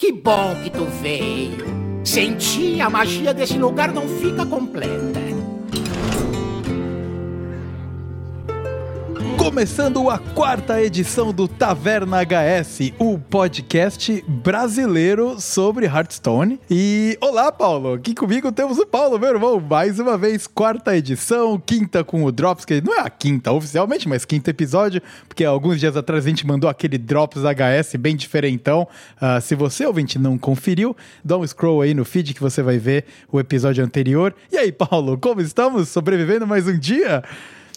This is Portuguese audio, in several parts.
Que bom que tu veio. Sem ti, a magia desse lugar não fica completa. Começando a quarta edição do Taverna HS, o podcast brasileiro sobre Hearthstone. E olá, Paulo! Aqui comigo temos o Paulo, meu irmão. Mais uma vez, quarta edição, quinta com o Drops, que não é a quinta oficialmente, mas quinto episódio, porque alguns dias atrás a gente mandou aquele Drops HS bem diferentão. Uh, se você, ouvinte, não conferiu, dá um scroll aí no feed que você vai ver o episódio anterior. E aí, Paulo, como estamos? Sobrevivendo mais um dia?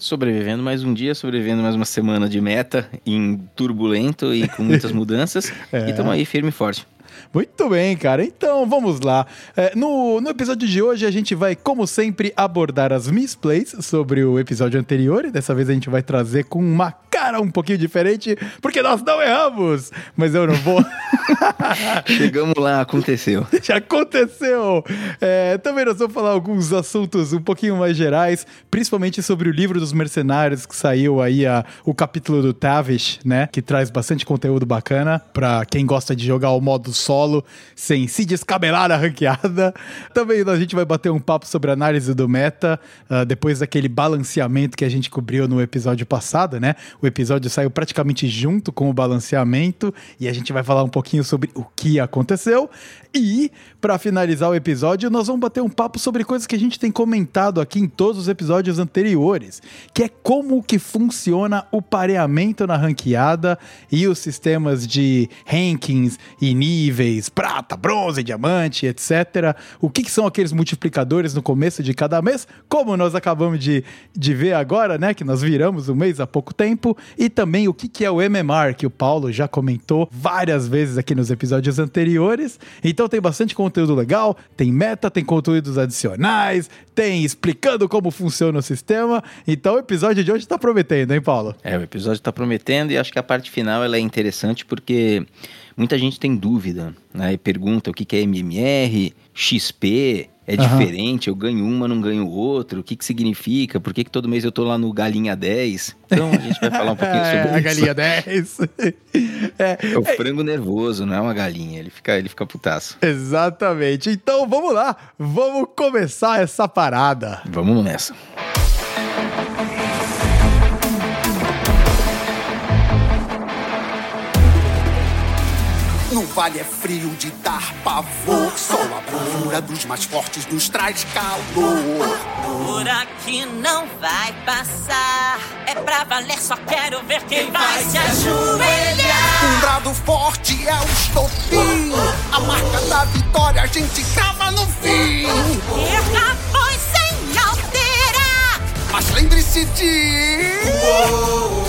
Sobrevivendo mais um dia, sobrevivendo mais uma semana de meta em turbulento e com muitas mudanças. é. E estamos aí firme e forte. Muito bem, cara. Então vamos lá. É, no, no episódio de hoje a gente vai, como sempre, abordar as misplays sobre o episódio anterior. E dessa vez a gente vai trazer com uma cara um pouquinho diferente, porque nós não erramos. Mas eu não vou. Chegamos lá, aconteceu. Já aconteceu. É, também nós vamos falar alguns assuntos um pouquinho mais gerais, principalmente sobre o livro dos mercenários que saiu aí a, o capítulo do Tavish, né? Que traz bastante conteúdo bacana para quem gosta de jogar o modo solo sem se descabelar na ranqueada. Também a gente vai bater um papo sobre análise do meta, uh, depois daquele balanceamento que a gente cobriu no episódio passado, né? O episódio saiu praticamente junto com o balanceamento e a gente vai falar um pouquinho sobre o que aconteceu. E, para finalizar o episódio, nós vamos bater um papo sobre coisas que a gente tem comentado aqui em todos os episódios anteriores, que é como que funciona o pareamento na ranqueada e os sistemas de rankings e níveis, prata, bronze, diamante, etc. O que, que são aqueles multiplicadores no começo de cada mês, como nós acabamos de, de ver agora, né, que nós viramos o mês há pouco tempo, e também o que, que é o MMR, que o Paulo já comentou várias vezes aqui nos episódios anteriores. Então, tem bastante conteúdo legal, tem meta, tem conteúdos adicionais, tem explicando como funciona o sistema. Então o episódio de hoje tá prometendo, hein, Paulo? É, o episódio tá prometendo e acho que a parte final ela é interessante porque muita gente tem dúvida, né? E pergunta o que, que é MMR, XP, é uhum. diferente, eu ganho uma, não ganho outro, o que que significa, por que que todo mês eu tô lá no Galinha 10? Então a gente vai falar um pouquinho sobre é, isso. A Galinha 10. é, é o frango nervoso, não é uma galinha, ele fica, ele fica putaço. Exatamente, então vamos lá, vamos começar essa parada. Vamos nessa. Vale é frio de dar pavor. Só a bravura dos mais fortes nos traz calor. Por aqui não vai passar. É pra valer, só quero ver quem, quem vai, se ajoelhar. Um brado forte é o estopim. A marca da vitória a gente crava no fim. Erra, pois sem alterar. Mas lembre-se de. Uou,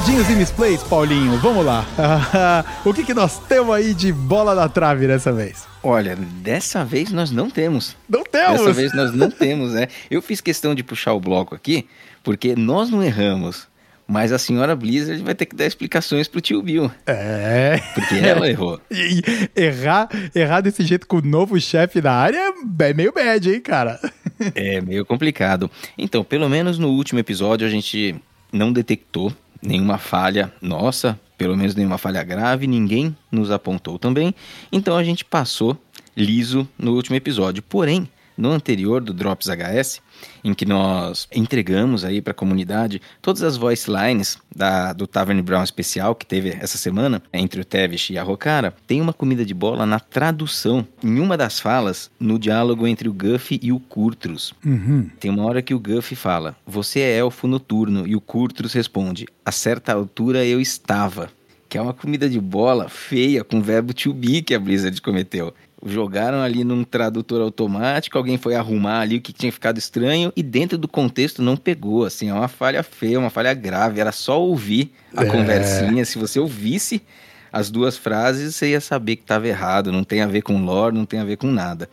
Recadinhos e misplays, Paulinho, vamos lá. o que, que nós temos aí de bola na trave dessa vez? Olha, dessa vez nós não temos. Não temos? Dessa vez nós não temos, né? Eu fiz questão de puxar o bloco aqui, porque nós não erramos. Mas a senhora Blizzard vai ter que dar explicações pro tio Bill. É. Porque ela errou. E errar, errar desse jeito com o novo chefe da área é meio bad, hein, cara? É meio complicado. Então, pelo menos no último episódio a gente não detectou nenhuma falha nossa, pelo menos nenhuma falha grave, ninguém nos apontou também. Então a gente passou liso no último episódio. Porém, no anterior do Drops HS, em que nós entregamos aí para a comunidade todas as voice lines da, do Tavern Brown especial que teve essa semana entre o Tevish e a Rokara, tem uma comida de bola na tradução, em uma das falas, no diálogo entre o Guff e o Curtrus. Uhum. Tem uma hora que o Guff fala: Você é elfo noturno, e o Curtrus responde: A certa altura eu estava que é uma comida de bola feia com o verbo to be que a Blizzard cometeu jogaram ali num tradutor automático, alguém foi arrumar ali o que tinha ficado estranho e dentro do contexto não pegou, assim, é uma falha feia, uma falha grave, era só ouvir a é. conversinha, se você ouvisse as duas frases, você ia saber que estava errado, não tem a ver com lore, não tem a ver com nada.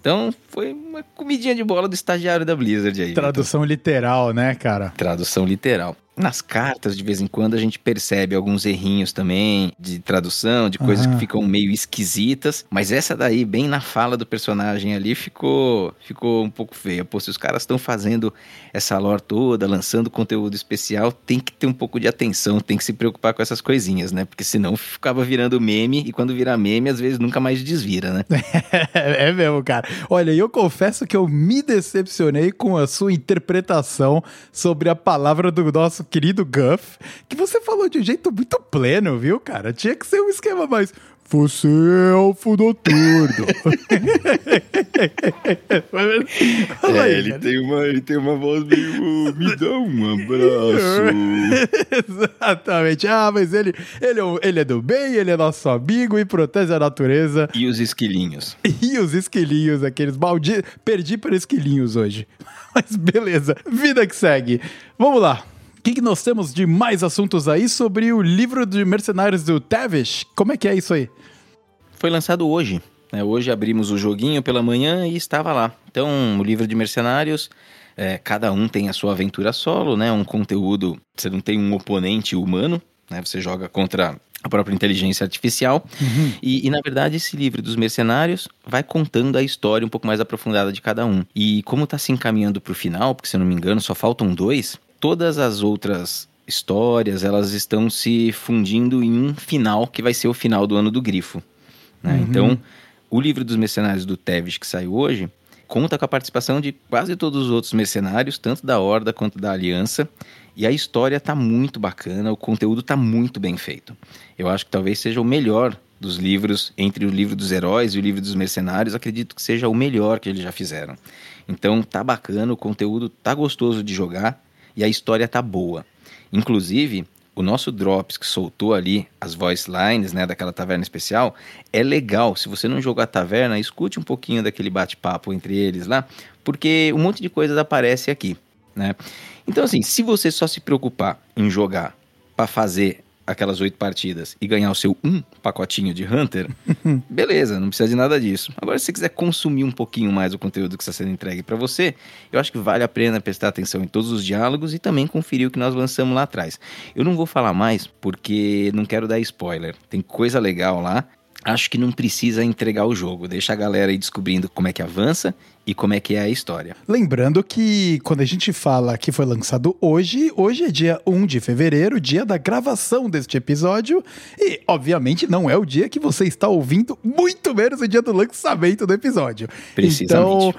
Então, foi uma comidinha de bola do estagiário da Blizzard aí. Tradução literal, né, cara? Tradução literal. Nas cartas, de vez em quando, a gente percebe alguns errinhos também de tradução, de coisas Aham. que ficam meio esquisitas. Mas essa daí, bem na fala do personagem ali, ficou, ficou um pouco feia. Pô, se os caras estão fazendo essa lore toda, lançando conteúdo especial, tem que ter um pouco de atenção, tem que se preocupar com essas coisinhas, né? Porque senão ficava virando meme, e quando virar meme, às vezes nunca mais desvira, né? É mesmo, cara. Olha, eu confesso que eu me decepcionei com a sua interpretação sobre a palavra do nosso querido Guff, que você falou de um jeito muito pleno, viu, cara? Tinha que ser um esquema mais. Você é elfo noturno. Aí, cara. tem uma, ele tem uma voz meio. Me dá um abraço. Exatamente. Ah, mas ele, ele, é ele é do bem, ele é nosso amigo e protege a natureza. e os esquilinhos. E os esquilinhos, aqueles malditos. Perdi para esquilinhos hoje. Mas beleza, vida que segue. Vamos lá. O que, que nós temos de mais assuntos aí sobre o livro de mercenários do Tavish? Como é que é isso aí? Foi lançado hoje. né? Hoje abrimos o joguinho pela manhã e estava lá. Então, o livro de mercenários, é, cada um tem a sua aventura solo, né? Um conteúdo. Você não tem um oponente humano, né? Você joga contra a própria inteligência artificial. E, e, na verdade, esse livro dos mercenários vai contando a história um pouco mais aprofundada de cada um. E como está se encaminhando para o final, porque se eu não me engano só faltam dois, todas as outras histórias elas estão se fundindo em um final que vai ser o final do ano do grifo. né? Então, o livro dos mercenários do Tevis que saiu hoje conta com a participação de quase todos os outros mercenários, tanto da Horda quanto da Aliança. E a história tá muito bacana, o conteúdo tá muito bem feito. Eu acho que talvez seja o melhor dos livros, entre o livro dos heróis e o livro dos mercenários, acredito que seja o melhor que eles já fizeram. Então tá bacana, o conteúdo tá gostoso de jogar e a história tá boa. Inclusive, o nosso Drops que soltou ali as voice lines, né, daquela taverna especial, é legal. Se você não jogou a taverna, escute um pouquinho daquele bate-papo entre eles lá, porque um monte de coisas aparece aqui, né? Então assim, se você só se preocupar em jogar para fazer aquelas oito partidas e ganhar o seu um pacotinho de Hunter, beleza, não precisa de nada disso. Agora, se você quiser consumir um pouquinho mais o conteúdo que está sendo entregue para você, eu acho que vale a pena prestar atenção em todos os diálogos e também conferir o que nós lançamos lá atrás. Eu não vou falar mais porque não quero dar spoiler. Tem coisa legal lá. Acho que não precisa entregar o jogo. Deixa a galera aí descobrindo como é que avança e como é que é a história. Lembrando que quando a gente fala que foi lançado hoje, hoje é dia 1 de fevereiro, dia da gravação deste episódio, e obviamente não é o dia que você está ouvindo, muito menos o dia do lançamento do episódio. Precisamente. Então,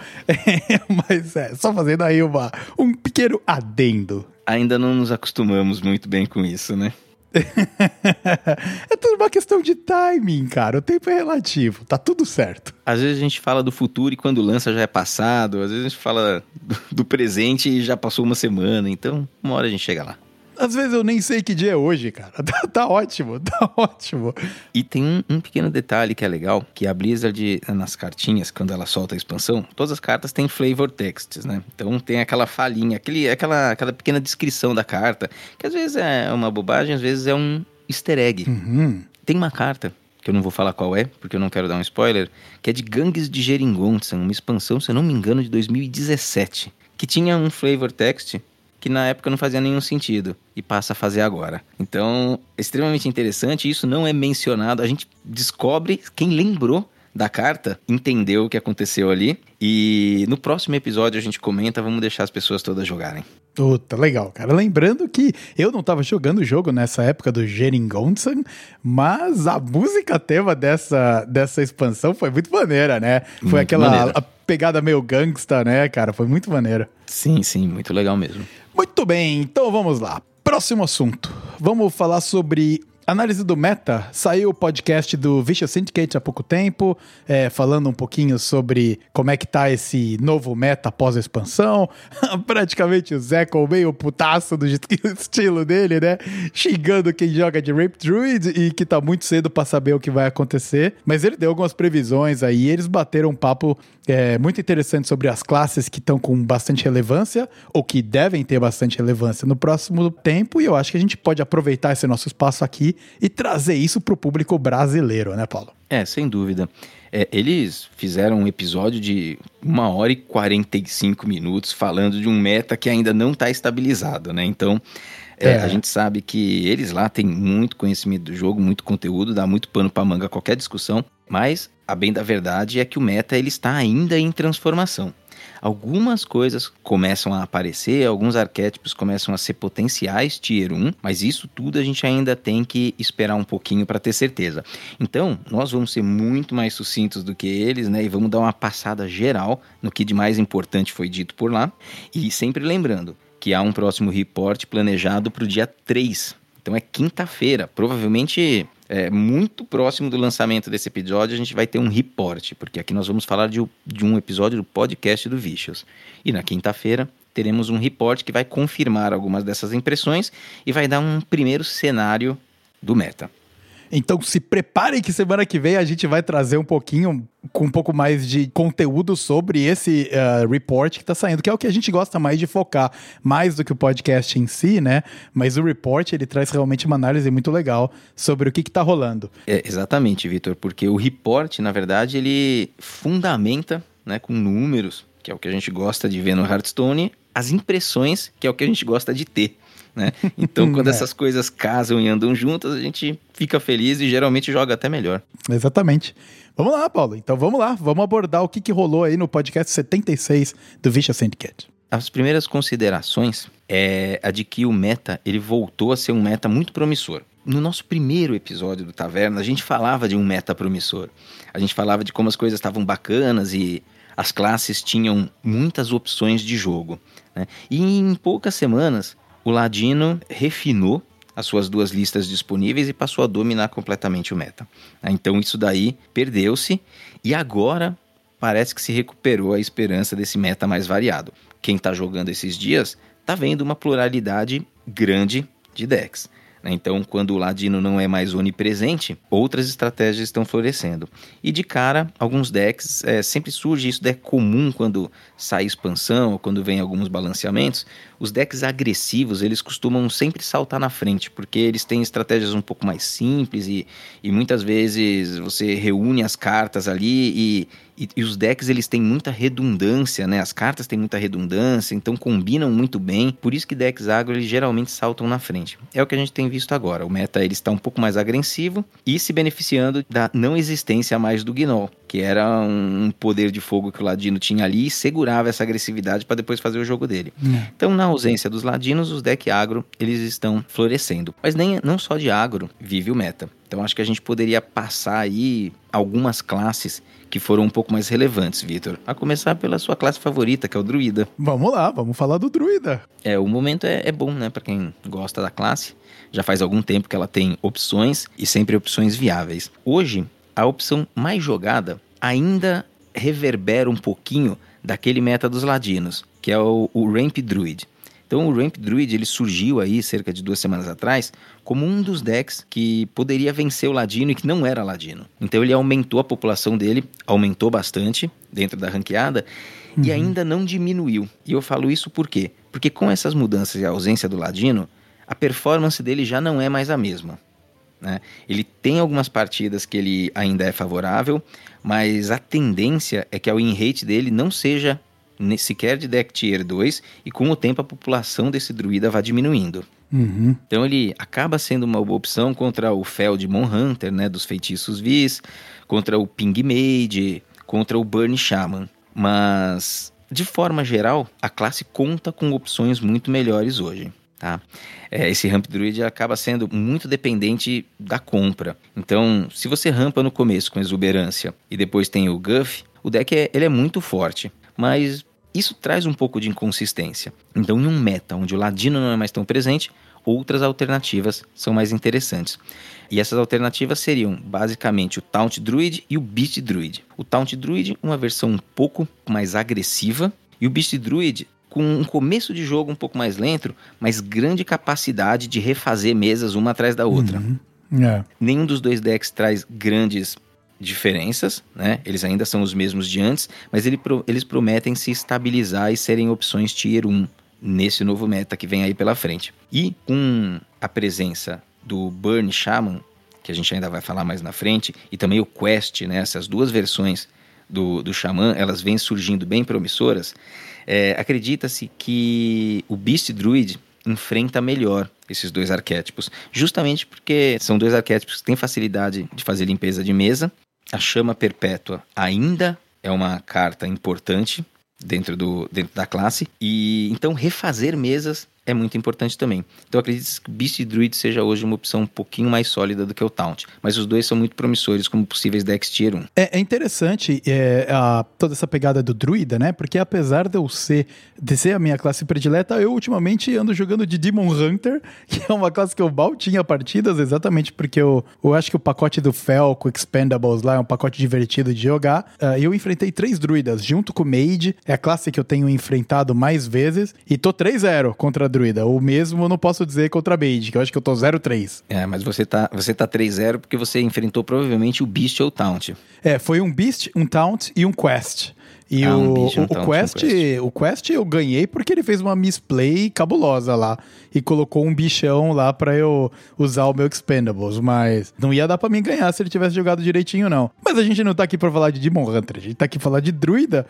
mas é, só fazendo aí uma, um pequeno adendo. Ainda não nos acostumamos muito bem com isso, né? é tudo uma questão de timing, cara. O tempo é relativo, tá tudo certo. Às vezes a gente fala do futuro e quando lança já é passado. Às vezes a gente fala do, presente e já passou uma semana. Então, uma hora a gente chega lá. Às vezes eu nem sei que dia é hoje, cara. Tá, tá ótimo, tá ótimo. E tem um, um pequeno detalhe que é legal, que a Blizzard, nas cartinhas, quando ela solta a expansão, todas as cartas têm flavor texts, né? Então tem aquela falinha, aquele, aquela, aquela pequena descrição da carta, que às vezes é uma bobagem, às vezes é um easter egg. Uhum. Tem uma carta, que eu não vou falar qual é, porque eu não quero dar um spoiler, que é de Gangues de Geringonça, uma expansão, se eu não me engano, de 2017, que tinha um flavor text que na época não fazia nenhum sentido e passa a fazer agora. Então, é extremamente interessante, isso não é mencionado, a gente descobre quem lembrou da carta, entendeu o que aconteceu ali e no próximo episódio a gente comenta, vamos deixar as pessoas todas jogarem. Puta, legal, cara. Lembrando que eu não tava jogando o jogo nessa época do Geringonsan, mas a música tema dessa, dessa expansão foi muito maneira, né? Foi Muito aquela pegada meio gangsta, né, cara? Foi muito maneira. Sim, sim, muito legal mesmo. Muito bem, então vamos lá. Próximo assunto. Vamos falar sobre análise do meta. Saiu o podcast do Vicious Syndicate há pouco tempo, é, falando um pouquinho sobre como é que tá esse novo meta após a expansão. Praticamente o Zé com meio putaço do estilo dele, né? Xingando quem joga de Rape Druid e que tá muito cedo pra saber o que vai acontecer. Mas ele deu algumas previsões aí, eles bateram um papo é, muito interessante sobre as classes que estão com bastante relevância, ou que devem ter bastante relevância no próximo tempo, e eu acho que a gente pode aproveitar esse nosso espaço aqui e trazer isso pro público brasileiro, né, Paulo? É, sem dúvida. É, eles fizeram um episódio de uma hora e 45 minutos falando de um meta que ainda não está estabilizado, né? Então, é, é. a gente sabe que eles lá têm muito conhecimento do jogo, muito conteúdo, dá muito pano para manga qualquer discussão, mas a bem da verdade é que o meta ele está ainda em transformação algumas coisas começam a aparecer, alguns arquétipos começam a ser potenciais tier 1, mas isso tudo a gente ainda tem que esperar um pouquinho para ter certeza. Então, nós vamos ser muito mais sucintos do que eles, né? E vamos dar uma passada geral no que de mais importante foi dito por lá. E sempre lembrando que há um próximo report planejado para o dia 3. Então é quinta-feira, provavelmente é, muito próximo do lançamento desse episódio, a gente vai ter um report, porque aqui nós vamos falar de, de um episódio do podcast do Vicious. E na quinta-feira teremos um report que vai confirmar algumas dessas impressões e vai dar um primeiro cenário do meta. Então se preparem que semana que vem a gente vai trazer um pouquinho, com um pouco mais de conteúdo sobre esse uh, report que está saindo, que é o que a gente gosta mais de focar, mais do que o podcast em si, né? Mas o report ele traz realmente uma análise muito legal sobre o que está rolando. É, exatamente, Vitor, porque o report, na verdade, ele fundamenta né, com números, que é o que a gente gosta de ver no Hearthstone, as impressões, que é o que a gente gosta de ter né? Então, quando é. essas coisas casam e andam juntas, a gente fica feliz e geralmente joga até melhor. Exatamente. Vamos lá, Paulo. Então vamos lá, vamos abordar o que, que rolou aí no podcast 76 do Vicious Syndicate. As primeiras considerações é a de que o meta ele voltou a ser um meta muito promissor. No nosso primeiro episódio do Taverna, a gente falava de um meta promissor. A gente falava de como as coisas estavam bacanas e as classes tinham muitas opções de jogo. Né? E em poucas semanas, o Ladino refinou as suas duas listas disponíveis e passou a dominar completamente o meta. Né? Então isso daí perdeu-se e agora parece que se recuperou a esperança desse meta mais variado. Quem está jogando esses dias está vendo uma pluralidade grande de decks. Né? Então, quando o ladino não é mais onipresente, outras estratégias estão florescendo. E de cara, alguns decks, é, sempre surge isso, é comum quando sai expansão quando vem alguns balanceamentos, os decks agressivos, eles costumam sempre saltar na frente, porque eles têm estratégias um pouco mais simples e, e muitas vezes você reúne as cartas ali e, e, e, os decks eles têm muita redundância, né? As cartas têm muita redundância, então combinam muito bem. Por isso que decks agro eles geralmente saltam na frente. É o que a gente tem visto agora. O meta ele está um pouco mais agressivo e se beneficiando da não existência mais do Gnoll, que era um poder de fogo que o Ladino tinha ali e segurava essa agressividade para depois fazer o jogo dele. É. Então, na ausência dos Ladinos, os decks agro eles estão florescendo. Mas nem não só de agro vive o meta. Então, acho que a gente poderia passar aí algumas classes que foram um pouco mais relevantes, Vitor. A começar pela sua classe favorita, que é o druida. Vamos lá, vamos falar do druida. É, o momento é, é bom, né, para quem gosta da classe. Já faz algum tempo que ela tem opções e sempre opções viáveis. Hoje, a opção mais jogada ainda reverbera um pouquinho daquele meta dos ladinos, que é o, o Ramp Druid. Então o Ramp Druid ele surgiu aí cerca de duas semanas atrás como um dos decks que poderia vencer o Ladino e que não era Ladino. Então ele aumentou a população dele, aumentou bastante dentro da ranqueada uhum. e ainda não diminuiu. E eu falo isso por quê? Porque com essas mudanças e a ausência do Ladino, a performance dele já não é mais a mesma. Né? Ele tem algumas partidas que ele ainda é favorável, mas a tendência é que a win rate dele não seja sequer de deck tier 2 e com o tempo a população desse druida vai diminuindo. Uhum. Então ele acaba sendo uma boa opção contra o Feldmon Hunter, né, dos feitiços Vis, contra o Ping Mage, contra o Burn Shaman. Mas, de forma geral, a classe conta com opções muito melhores hoje. Tá? É, esse Ramp Druid acaba sendo muito dependente da compra. Então, se você rampa no começo com exuberância e depois tem o Guff, o deck é, ele é muito forte. Mas isso traz um pouco de inconsistência. Então, em um meta onde o ladino não é mais tão presente, outras alternativas são mais interessantes. E essas alternativas seriam basicamente o Taunt Druid e o Beast Druid. O Taunt Druid, uma versão um pouco mais agressiva, e o Beast Druid com um começo de jogo um pouco mais lento, mas grande capacidade de refazer mesas uma atrás da outra. Uhum. É. Nenhum dos dois decks traz grandes diferenças, né? Eles ainda são os mesmos de antes, mas ele, eles prometem se estabilizar e serem opções Tier 1 nesse novo meta que vem aí pela frente. E com a presença do Burn Shaman, que a gente ainda vai falar mais na frente, e também o Quest, né? Essas duas versões do, do Xamã, elas vêm surgindo bem promissoras. É, Acredita-se que o Beast Druid enfrenta melhor esses dois arquétipos, justamente porque são dois arquétipos que têm facilidade de fazer limpeza de mesa. A chama perpétua ainda é uma carta importante dentro, do, dentro da classe, e então refazer mesas é muito importante também. Então acredito que Beast Druid seja hoje uma opção um pouquinho mais sólida do que o Taunt. Mas os dois são muito promissores como possíveis decks Tier 1. É, é interessante é, a, toda essa pegada do Druida, né? Porque apesar de eu ser, de ser a minha classe predileta, eu ultimamente ando jogando de Demon Hunter, que é uma classe que eu mal tinha partidas, exatamente porque eu, eu acho que o pacote do Felco Expendables lá é um pacote divertido de jogar. Uh, eu enfrentei três druidas junto com o Mage, é a classe que eu tenho enfrentado mais vezes, e tô 3-0 contra druida. O mesmo eu não posso dizer contra a Mage, que eu acho que eu tô 0-3. É, mas você tá, você tá 3-0 porque você enfrentou provavelmente o Beast ou o Taunt. É, foi um Beast, um Taunt e um Quest. E Ah, o, Beast, um o, Quest, Quest. o Quest eu ganhei porque ele fez uma misplay cabulosa lá e colocou um bichão lá pra eu usar o meu Expendables, mas não ia dar pra mim ganhar se ele tivesse jogado direitinho não. Mas a gente não tá aqui pra falar de Demon Hunter, a gente tá aqui pra falar de Druida.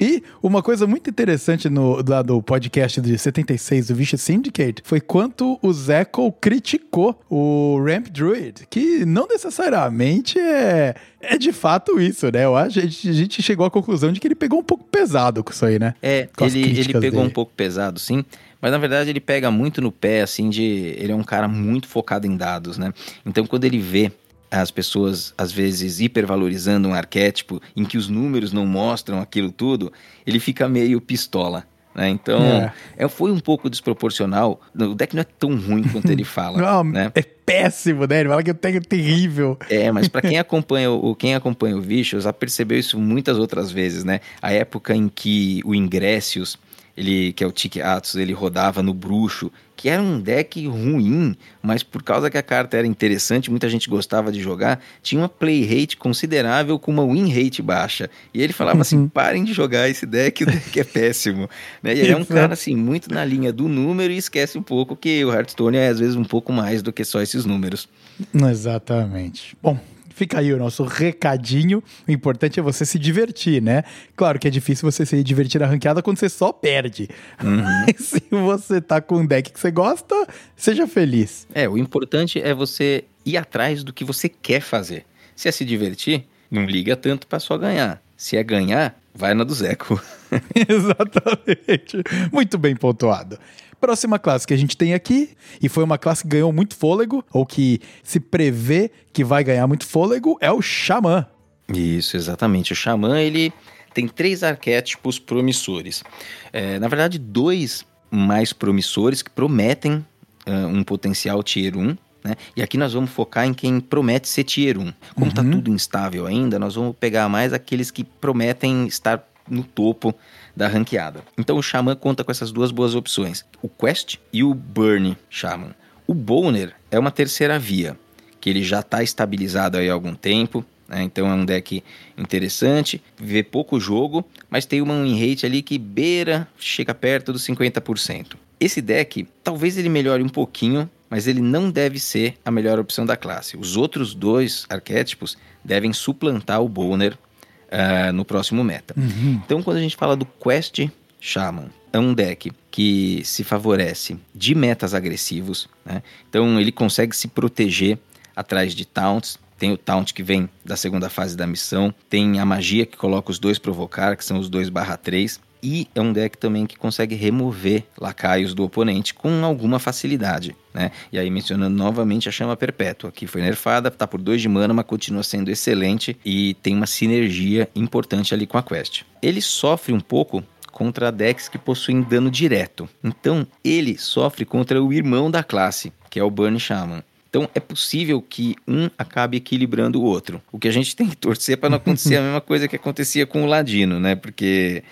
E uma coisa muito interessante no lá do podcast de 76 do Vicious Syndicate foi quanto o Zeco criticou o Ramp Druid, que não necessariamente é é de fato isso, né? Eu acho a gente, a gente chegou à conclusão de que ele pegou um pouco pesado com isso aí, né? É, ele, ele pegou um dele. pouco pesado, sim. Mas na verdade ele pega muito no pé, assim, de. Ele é um cara muito focado em dados, né? Então quando ele vê as pessoas, às vezes, hipervalorizando um arquétipo em que os números não mostram aquilo tudo, ele fica meio pistola. Né? Então, É. é, foi um pouco desproporcional. O deck não é tão ruim quanto ele fala. Não, né? É péssimo, né? Ele fala que eu tenho terrível. É, mas para quem acompanha o quem acompanha o Vicious, já percebeu isso muitas outras vezes, né? A época em que o Ingressius, ele que é o Tic Atos, ele rodava no bruxo, que era um deck ruim, mas por causa que a carta era interessante, muita gente gostava de jogar, tinha uma play rate considerável com uma win rate baixa. E ele falava assim: "Parem de jogar esse deck, o deck é péssimo". Né? E ele é um cara assim muito na linha do número e esquece um pouco que o Hearthstone é às vezes um pouco mais do que só esses números. Exatamente. Bom, fica aí o nosso recadinho. O importante é você se divertir, né? Claro que é difícil você se divertir na ranqueada quando você só perde. Mas se você tá com um deck que você gosta, seja feliz. É, o importante é você ir atrás do que você quer fazer. Se é se divertir, não liga tanto pra só ganhar. Se é ganhar, vai na do Zeco. Exatamente. Muito bem pontuado. Próxima classe que a gente tem aqui, e foi uma classe que ganhou muito fôlego, ou que se prevê que vai ganhar muito fôlego, é o Xamã. Isso, exatamente. O Xamã, ele tem três arquétipos promissores. É, na verdade, dois mais promissores que prometem ah, um potencial Tier 1. Né? E aqui nós vamos focar em quem promete ser Tier 1. Como está tudo instável ainda, nós vamos pegar mais aqueles que prometem estar no topo da ranqueada. Então o Xamã conta com essas duas boas opções, o Quest e o Burn Shaman. O Boner é uma terceira via, que ele já está estabilizado aí há algum tempo, né? então é um deck interessante, vê pouco jogo, mas tem uma win rate ali que beira, chega perto dos 50%. Esse deck, talvez ele melhore um pouquinho, mas ele não deve ser a melhor opção da classe. Os outros dois arquétipos devem suplantar o Boner ah, no próximo meta. Então, quando a gente fala do Quest Shaman, é um deck que se favorece de metas agressivos, né? Então, ele consegue se proteger atrás de taunts. Tem o taunt que vem da segunda fase da missão, tem a magia que coloca os dois provocar, que são os 2/3. E é um deck também que consegue remover lacaios do oponente com alguma facilidade, né? E aí mencionando novamente a chama perpétua, que foi nerfada, tá por 2 de mana, mas continua sendo excelente e tem uma sinergia importante ali com a quest. Ele sofre um pouco contra decks que possuem dano direto. Então, ele sofre contra o irmão da classe, que é o Burn Shaman. Então, é possível que um acabe equilibrando o outro. O que a gente tem que torcer para não acontecer a mesma coisa que acontecia com o Ladino, né? Porque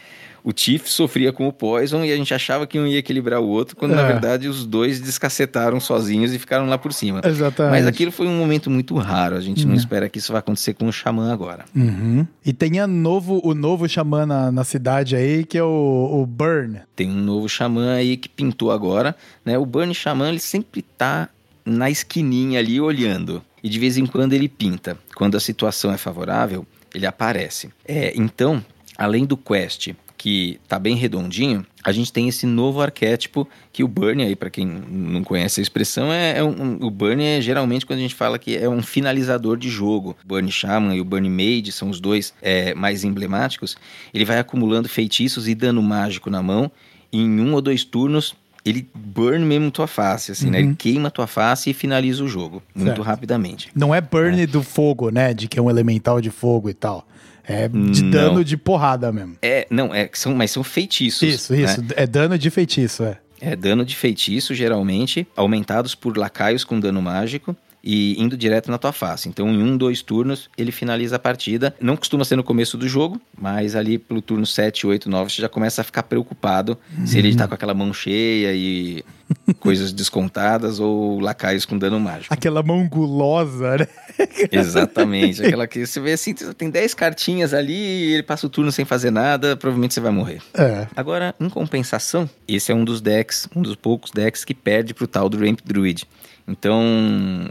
o Tiff sofria com o Poison e a gente achava que um ia equilibrar o outro, quando na É. verdade os dois descacetaram sozinhos e ficaram lá por cima. Exatamente. Mas aquilo foi um momento muito raro. A gente não Hum. espera que isso vai acontecer com o Xamã agora. Uhum. E tem a novo, o novo xamã na, na cidade aí, que é o, o Burn. Tem um novo xamã aí que pintou agora, né? O Burn Xamã, ele sempre tá na esquininha ali olhando. E de vez em quando ele pinta. Quando a situação é favorável, ele aparece. É, então, além do quest que tá bem redondinho, a gente tem esse novo arquétipo que o Burn aí, para quem não conhece a expressão, é, é um, o Burn é geralmente quando a gente fala que é um finalizador de jogo. O Burn Shaman e o Burn Mage são os dois é, mais emblemáticos. Ele vai acumulando feitiços e dano mágico na mão. E em um ou dois turnos, ele burn mesmo tua face, assim, né? Ele queima tua face e finaliza o jogo muito Certo. rapidamente. Não é burn do fogo, né? De que é um elemental de fogo e tal. É de Não. dano de porrada mesmo. É, não, é, são, mas são feitiços. Isso, né? isso. É dano de feitiço, é. É dano de feitiço, geralmente, aumentados por lacaios com dano mágico e indo direto na tua face. Então, em um, dois turnos, ele finaliza a partida. Não costuma ser no começo do jogo, mas ali pelo turno 7, 8, 9, você já começa a ficar preocupado se ele tá com aquela mão cheia e coisas descontadas ou lacaios com dano mágico. Aquela mão gulosa, né? Exatamente. Aquela que você vê assim, tem 10 cartinhas ali e ele passa o turno sem fazer nada, provavelmente você vai morrer. É. Agora, em compensação, esse é um dos decks, um dos poucos decks que perde pro tal do Ramp Druid. Então,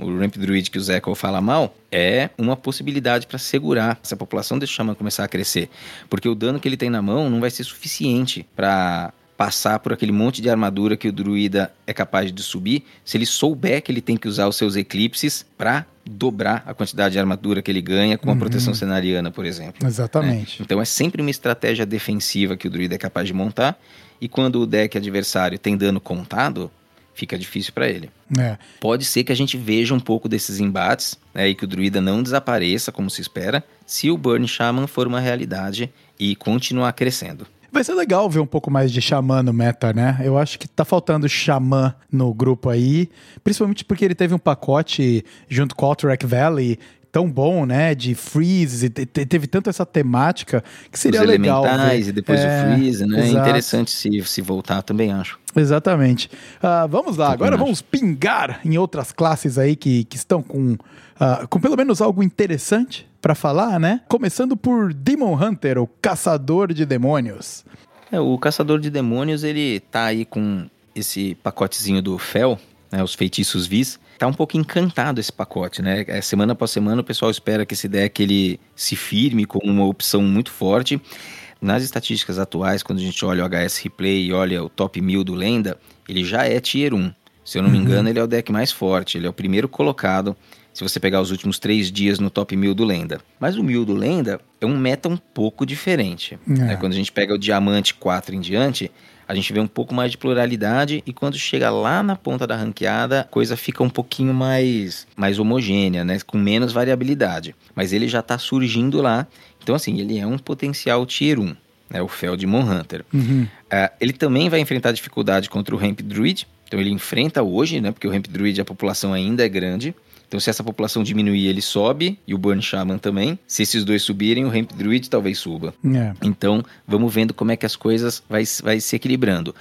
o Ramp Druid que o Zeco fala mal é uma possibilidade para segurar essa população desse xamã começar a crescer. Porque o dano que ele tem na mão não vai ser suficiente para passar por aquele monte de armadura que o druida é capaz de subir, se ele souber que ele tem que usar os seus eclipses para dobrar a quantidade de armadura que ele ganha com a proteção cenariana, por exemplo. Exatamente. Então é sempre uma estratégia defensiva que o druida é capaz de montar. E quando o deck adversário tem dano contado, fica difícil para ele. É. Pode ser que a gente veja um pouco desses embates né, e que o druida não desapareça como se espera, se o Burn Shaman for uma realidade e continuar crescendo. Vai ser legal ver um pouco mais de xamã no meta, né? Eu acho que tá faltando xamã no grupo aí, principalmente porque ele teve um pacote junto com o Alterac Valley tão bom, né? De freeze, e te- te- teve tanto essa temática que seria Os legal. elementais ver. e depois É, o freeze, né? É exato. interessante se, se voltar também, acho. Exatamente. Ah, vamos lá, agora vamos pingar em outras classes aí que, que estão com, ah, com pelo menos algo interessante pra falar, né? Começando por Demon Hunter, o caçador de demônios. É, o Caçador de Demônios, ele tá aí com esse pacotezinho do Fel, né, os feitiços vis. Tá um pouco encantado esse pacote, né? É, semana após semana o pessoal espera que esse deck ele se firme como uma opção muito forte. Nas estatísticas atuais, quando a gente olha o HS Replay e olha o top 1000 do Lenda, ele já é Tier 1. Se eu não me engano, ele é o deck mais forte, ele é o primeiro colocado se você pegar os últimos três dias no top 1000 do Lenda. Mas o 1000 do Lenda é um meta um pouco diferente. É. né? Quando a gente pega o Diamante 4 em diante, a gente vê um pouco mais de pluralidade e quando chega lá na ponta da ranqueada, a coisa fica um pouquinho mais, mais homogênea, né? com menos variabilidade. Mas ele já está surgindo lá. Então, assim, ele é um potencial Tier 1, né? o Feldmon Hunter. Uhum. Ah, ele também vai enfrentar dificuldade contra o Ramp Druid. Então ele enfrenta hoje, né? Porque o Ramp Druid a população ainda é grande. Então se essa população diminuir, ele sobe. E o Burn Shaman também. Se esses dois subirem, o Ramp Druid talvez suba. É. Então vamos vendo como é que as coisas vai, vai se equilibrando.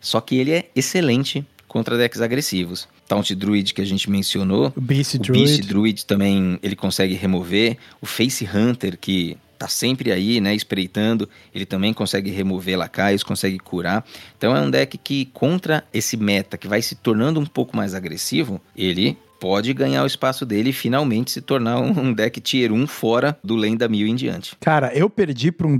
Só que ele é excelente contra decks agressivos. Taunt Druid que a gente mencionou. O Beast O Druid. Beast Druid também ele consegue remover. O Face Hunter, que tá sempre aí, né, espreitando, ele também consegue remover lacaios, consegue curar. Então é um deck que contra esse meta que vai se tornando um pouco mais agressivo, ele pode ganhar o espaço dele e finalmente se tornar um deck tier 1 fora do Lenda 1000 em diante. Cara, eu perdi pra um,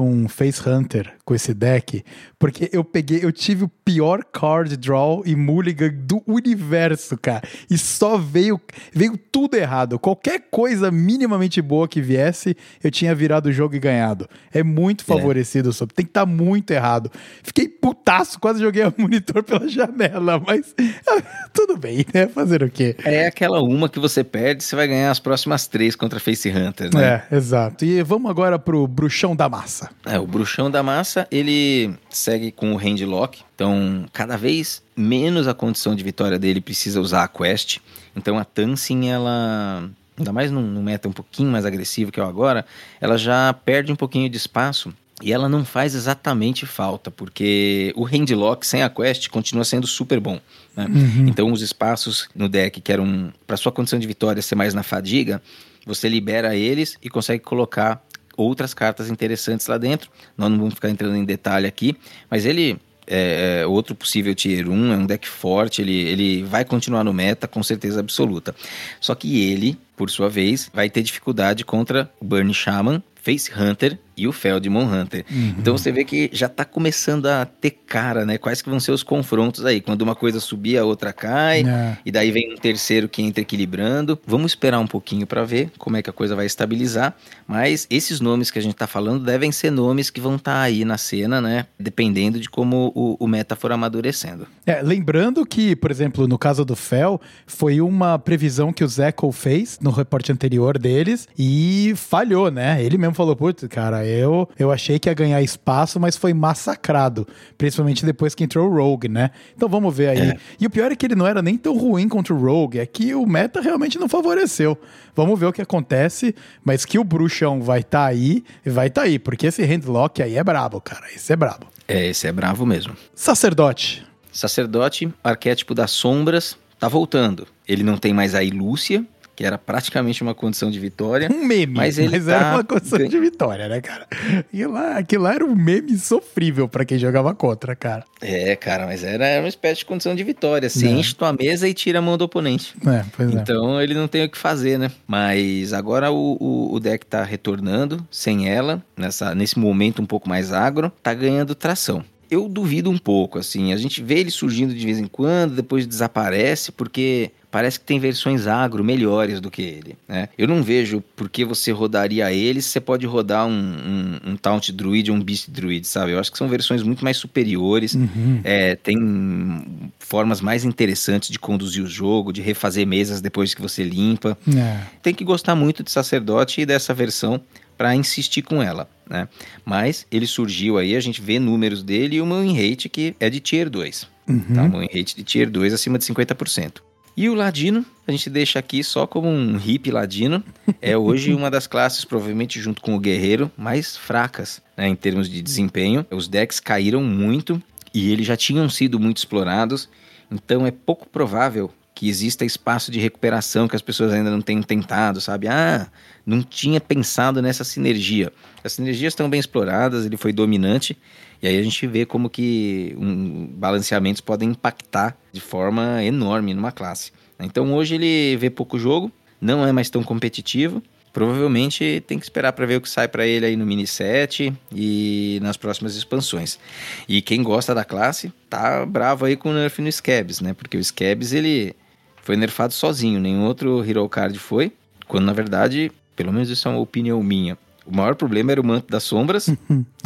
um Face Hunter com esse deck, porque eu peguei, eu tive o pior card draw e mulligan do universo, cara. E só veio, veio tudo errado. Qualquer coisa minimamente boa que viesse, eu tinha virado o jogo e ganhado. É muito favorecido, sob. Tem que estar muito errado. Fiquei putaço, quase joguei o monitor pela janela, mas tudo bem, né? Fazer o quê? É aquela uma que você perde, você vai ganhar as próximas três contra Face Hunter, né? É, exato. E vamos agora pro bruxão da massa. É, o bruxão da massa, ele segue com o handlock, então cada vez menos a condição de vitória dele precisa usar a quest. Então a Tansin, ela, ainda mais num, num meta um pouquinho mais agressivo que é o agora, ela já perde um pouquinho de espaço. E ela não faz exatamente falta, porque o handlock sem a quest continua sendo super bom. né? Então os espaços no deck que eram para sua condição de vitória ser mais na fadiga, você libera eles e consegue colocar outras cartas interessantes lá dentro. Nós não vamos ficar entrando em detalhe aqui, mas ele é, é outro possível tier 1, é um deck forte, ele, ele vai continuar no meta com certeza absoluta. Só que ele, por sua vez, vai ter dificuldade contra o Burn Shaman, Face Hunter e o Feldmon Hunter. Uhum. Então você vê que já tá começando a ter cara, né? Quais que vão ser os confrontos aí? Quando uma coisa subir, a outra cai, é. e daí vem um terceiro que entra equilibrando. Vamos esperar um pouquinho para ver como é que a coisa vai estabilizar, mas esses nomes que a gente tá falando devem ser nomes que vão estar tá aí na cena, né? Dependendo de como o, o meta for amadurecendo. É, lembrando que, por exemplo, no caso do Fel, foi uma previsão que o Zeco fez no reporte anterior deles e falhou, né? Ele mesmo falou, putz, cara, eu, eu achei que ia ganhar espaço, mas foi massacrado. Principalmente depois que entrou o Rogue, né? Então vamos ver aí. É. E o pior é que ele não era nem tão ruim contra o Rogue, é que o meta realmente não favoreceu. Vamos ver o que acontece, mas que o bruxão vai estar tá aí, vai estar tá aí, porque esse handlock aí é brabo, cara. Esse é brabo. É, esse é bravo mesmo. Sacerdote. Sacerdote, arquétipo das sombras, tá voltando. Ele não tem mais a Ilúcia, que era praticamente uma condição de vitória. Um meme, mas, ele mas tá... era uma condição de vitória, né, cara? Aquilo lá, aquilo lá era um meme sofrível para quem jogava contra, cara. É, cara, mas era uma espécie de condição de vitória. Você é. enche tua mesa e tira a mão do oponente. É, pois é. então ele não tem o que fazer, né? Mas agora o, o, o, deck tá retornando sem ela, nessa, nesse momento um pouco mais agro, tá ganhando tração eu duvido um pouco, assim. A gente vê ele surgindo de vez em quando, depois desaparece, porque parece que tem versões agro melhores do que ele. Né? Eu não vejo por que você rodaria ele se você pode rodar um, um, um Taunt Druid ou um Beast Druid, sabe? Eu acho que são versões muito mais superiores, uhum. é, tem formas mais interessantes de conduzir o jogo, de refazer mesas depois que você limpa. É. Tem que gostar muito de Sacerdote e dessa versão para insistir com ela, né? Mas ele surgiu aí, a gente vê números dele e o win rate que é de Tier 2. Uhum. Tá? Um rate de Tier 2 acima de 50%. E o Ladino, a gente deixa aqui só como um hippie ladino. É hoje uma das classes, provavelmente junto com o Guerreiro, mais fracas né, em termos de desempenho. Os decks caíram muito e eles já tinham sido muito explorados. Então é pouco provável que exista espaço de recuperação que as pessoas ainda não tenham tentado, sabe? Ah, não tinha pensado nessa sinergia. As sinergias estão bem exploradas, ele foi dominante, e aí a gente vê como que um, balanceamentos podem impactar de forma enorme numa classe. Então hoje ele vê pouco jogo, não é mais tão competitivo, provavelmente tem que esperar para ver o que sai para ele aí no mini set e nas próximas expansões. E quem gosta da classe tá bravo aí com o nerf no Scabs, né? Porque o Scabs ele foi nerfado sozinho, nenhum outro Hero Card foi, quando na verdade, pelo menos isso é uma opinião minha, o maior problema era o Manto das Sombras é.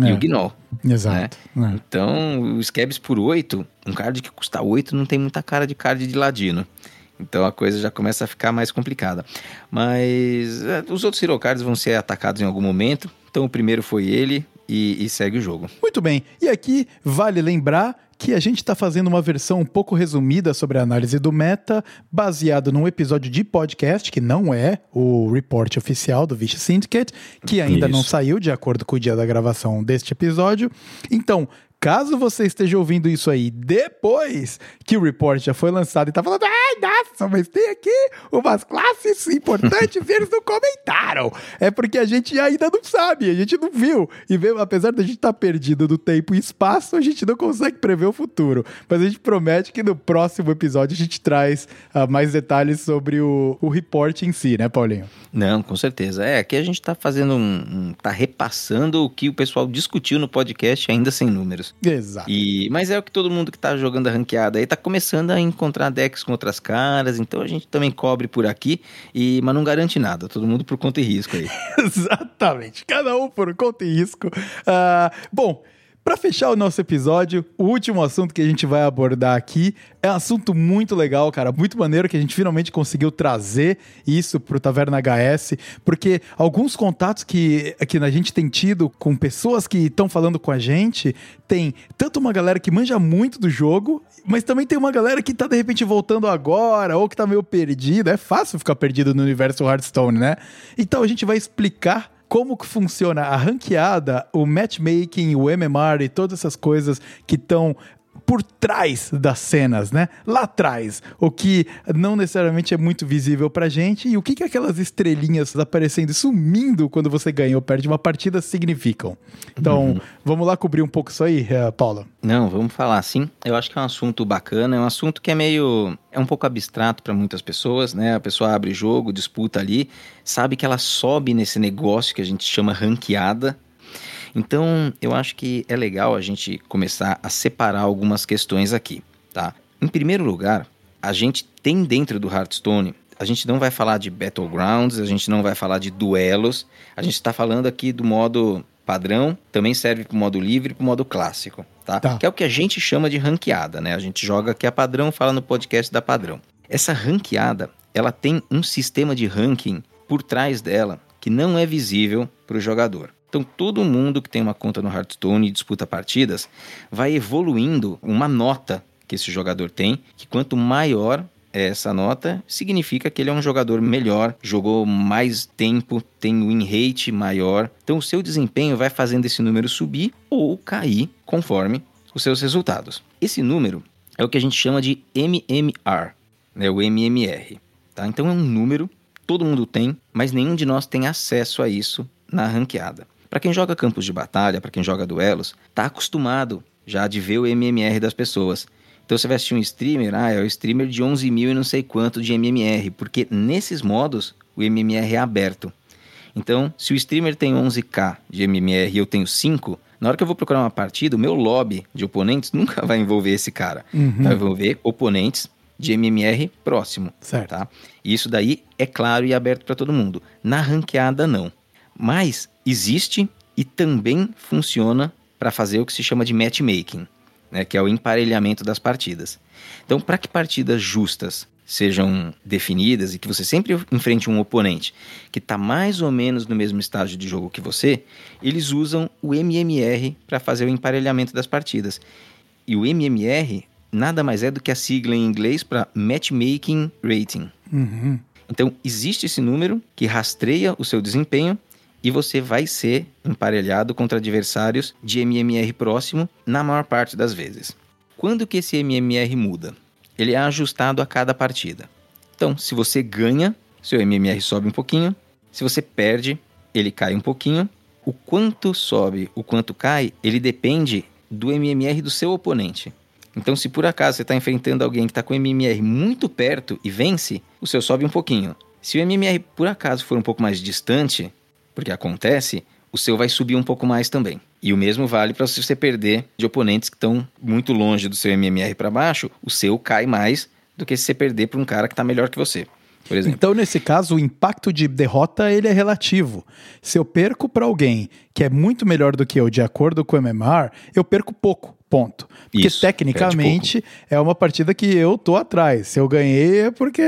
e o Gnoll. Exato. Né? É. Então, o Scabs por 8, um card que custa 8 não tem muita cara de card de ladino. Então a coisa já começa a ficar mais complicada. Mas é, os outros Hero Cards vão ser atacados em algum momento. Então o primeiro foi ele e, e segue o jogo. Muito bem. E aqui vale lembrar que a gente está fazendo uma versão um pouco resumida sobre a análise do meta, baseado num episódio de podcast, que não é o report oficial do Vish Syndicate, que ainda Isso. não saiu de acordo com o dia da gravação deste episódio. Então, Caso você esteja ouvindo isso aí depois que o report já foi lançado e tá falando, ai, nossa, mas tem aqui umas classes importantes e eles não comentaram. É porque a gente ainda não sabe, a gente não viu. E mesmo, apesar da gente estar tá perdido no tempo e espaço, a gente não consegue prever o futuro. Mas a gente promete que no próximo episódio a gente traz uh, mais detalhes sobre o, o report em si, né, Paulinho? Não, com certeza. É, aqui a gente tá fazendo um, um. tá repassando o que o pessoal discutiu no podcast ainda sem números. Exato. E, mas é o que todo mundo que tá jogando a ranqueada aí tá começando a encontrar decks com outras caras, então a gente também cobre por aqui, e, mas não garante nada, todo mundo por conta e risco aí. Exatamente, cada um por conta e risco. Uh, bom, para fechar o nosso episódio, o último assunto que a gente vai abordar aqui é um assunto muito legal, cara, muito maneiro que a gente finalmente conseguiu trazer isso pro Taverna HS, porque alguns contatos que, que a gente tem tido com pessoas que estão falando com a gente, tem tanto uma galera que manja muito do jogo, mas também tem uma galera que tá de repente voltando agora ou que tá meio perdida. É fácil ficar perdido no universo Hearthstone, né? Então a gente vai explicar como que funciona a ranqueada, o matchmaking, o MMR e todas essas coisas que estão por trás das cenas, né? Lá atrás, o que não necessariamente é muito visível pra gente e o que, que aquelas estrelinhas aparecendo e sumindo quando você ganha ou perde uma partida significam. Então, uhum. vamos lá cobrir um pouco isso aí, eh, Paula? Não, vamos falar sim. Eu acho que é um assunto bacana, é um assunto que é meio. é um pouco abstrato para muitas pessoas, né? A pessoa abre jogo, disputa ali, sabe que ela sobe nesse negócio que a gente chama ranqueada, então, eu acho que é legal a gente começar a separar algumas questões aqui, tá? Em primeiro lugar, a gente tem dentro do Hearthstone, a gente não vai falar de battlegrounds, a gente não vai falar de duelos, a gente está falando aqui do modo padrão, também serve para o modo livre e para o modo clássico, tá? tá? Que é o que a gente chama de ranqueada, né? A gente joga aqui a padrão, fala no podcast da padrão. Essa ranqueada, ela tem um sistema de ranking por trás dela que não é visível para o jogador. Então, todo mundo que tem uma conta no Hearthstone e disputa partidas vai evoluindo uma nota que esse jogador tem, que quanto maior é essa nota, significa que ele é um jogador melhor, jogou mais tempo, tem win rate maior. Então, o seu desempenho vai fazendo esse número subir ou cair conforme os seus resultados. Esse número é o que a gente chama de MMR, né, o MMR. Tá? Então, é um número, todo mundo tem, mas nenhum de nós tem acesso a isso na ranqueada. Para quem joga campos de batalha, para quem joga duelos, tá acostumado já de ver o MMR das pessoas. Então você vai assistir um streamer, ah, é o streamer de 11 mil e não sei quanto de MMR, porque nesses modos o MMR é aberto. Então, se o streamer tem 11k de MMR e eu tenho 5, na hora que eu vou procurar uma partida, o meu lobby de oponentes nunca vai envolver esse cara. Uhum. Vai envolver oponentes de MMR próximo. Certo. Tá? E isso daí é claro e aberto para todo mundo. Na ranqueada, não. Mas existe e também funciona para fazer o que se chama de matchmaking, né, que é o emparelhamento das partidas. Então, para que partidas justas sejam definidas e que você sempre enfrente um oponente que está mais ou menos no mesmo estágio de jogo que você, eles usam o MMR para fazer o emparelhamento das partidas. E o MMR nada mais é do que a sigla em inglês para Matchmaking Rating. Uhum. Então, existe esse número que rastreia o seu desempenho e você vai ser emparelhado contra adversários de MMR próximo na maior parte das vezes. Quando que esse MMR muda? Ele é ajustado a cada partida. Então, se você ganha, seu MMR sobe um pouquinho. Se você perde, ele cai um pouquinho. O quanto sobe, o quanto cai, ele depende do MMR do seu oponente. Então, se por acaso você está enfrentando alguém que está com MMR muito perto e vence, o seu sobe um pouquinho. Se o MMR por acaso for um pouco mais distante, porque acontece, o seu vai subir um pouco mais também. E o mesmo vale para você perder de oponentes que estão muito longe do seu MMR para baixo, o seu cai mais do que se você perder para um cara que está melhor que você. Por exemplo. Então, nesse caso, o impacto de derrota ele é relativo. Se eu perco para alguém que é muito melhor do que eu, de acordo com o MMR, eu perco pouco. Ponto. Porque Isso, tecnicamente é uma partida que eu tô atrás. Se eu ganhei é porque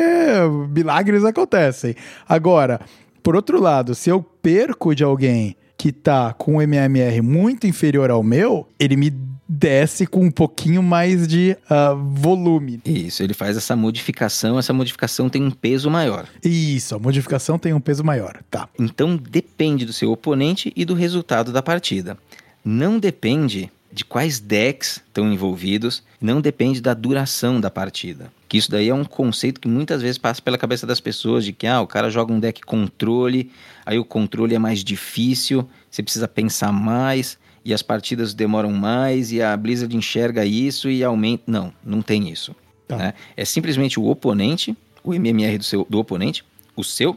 milagres acontecem. Agora, por outro lado, se eu perco de alguém que tá com um MMR muito inferior ao meu, ele me desce com um pouquinho mais de uh, volume. Isso, ele faz essa modificação, essa modificação tem um peso maior. Isso, a modificação tem um peso maior, tá. Então depende do seu oponente e do resultado da partida. Não depende de quais decks estão envolvidos, não depende da duração da partida. Que isso daí é um conceito que muitas vezes passa pela cabeça das pessoas de que ah, o cara joga um deck controle, aí o controle é mais difícil, você precisa pensar mais e as partidas demoram mais e a Blizzard enxerga isso e aumenta. Não, não tem isso. Tá. Né? É simplesmente o oponente, o MMR do, seu, do oponente, o seu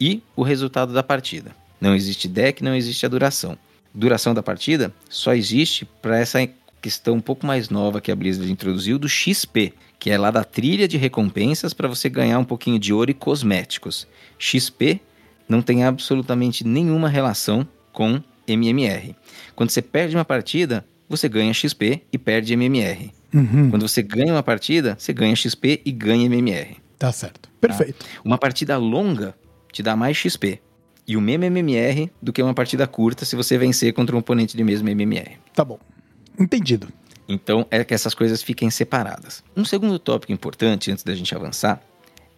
e o resultado da partida. Não existe deck, não existe a duração duração da partida só existe para essa questão um pouco mais nova que a Blizzard introduziu do XP, que é lá da trilha de recompensas para você ganhar um pouquinho de ouro e cosméticos. XP não tem absolutamente nenhuma relação com MMR. Quando você perde uma partida, você ganha XP e perde MMR. Uhum. Quando você ganha uma partida, você ganha XP e ganha MMR. Tá certo. Perfeito. Tá? Uma partida longa te dá mais XP e o mesmo MMR do que uma partida curta se você vencer contra um oponente de mesmo MMR. Tá bom. Entendido. Então é que essas coisas fiquem separadas. Um segundo tópico importante antes da gente avançar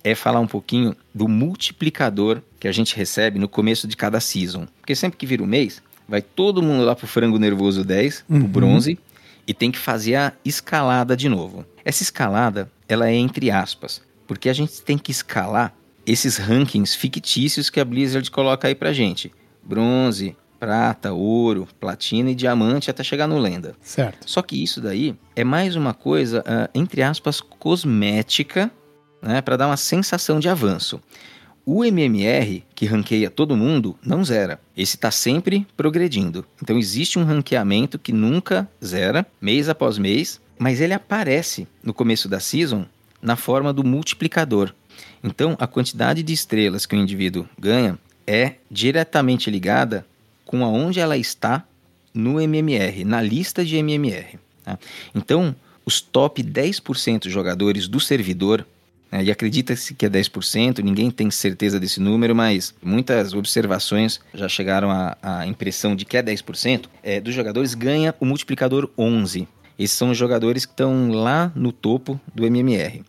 é falar um pouquinho do multiplicador que a gente recebe no começo de cada season. Porque sempre que vira o mês, vai todo mundo lá pro frango nervoso 10, uhum. pro bronze, e tem que fazer a escalada de novo. Essa escalada, ela é entre aspas, porque a gente tem que escalar esses rankings fictícios que a Blizzard coloca aí pra gente. Bronze, prata, ouro, platina e diamante até chegar no lenda. Certo. Só que isso daí é mais uma coisa, uh, entre aspas, cosmética, né, para dar uma sensação de avanço. O MMR, que ranqueia todo mundo, não zera. Esse está sempre progredindo. Então existe um ranqueamento que nunca zera, mês após mês, mas ele aparece no começo da season na forma do multiplicador. Então a quantidade de estrelas que o indivíduo ganha é diretamente ligada com aonde ela está no MMR, na lista de MMR. Tá? Então, os top 10% jogadores do servidor é, e acredita-se que é 10%, ninguém tem certeza desse número, mas muitas observações já chegaram à, à impressão de que é 10%. É, dos jogadores ganha o multiplicador 11. Esses são os jogadores que estão lá no topo do MMR.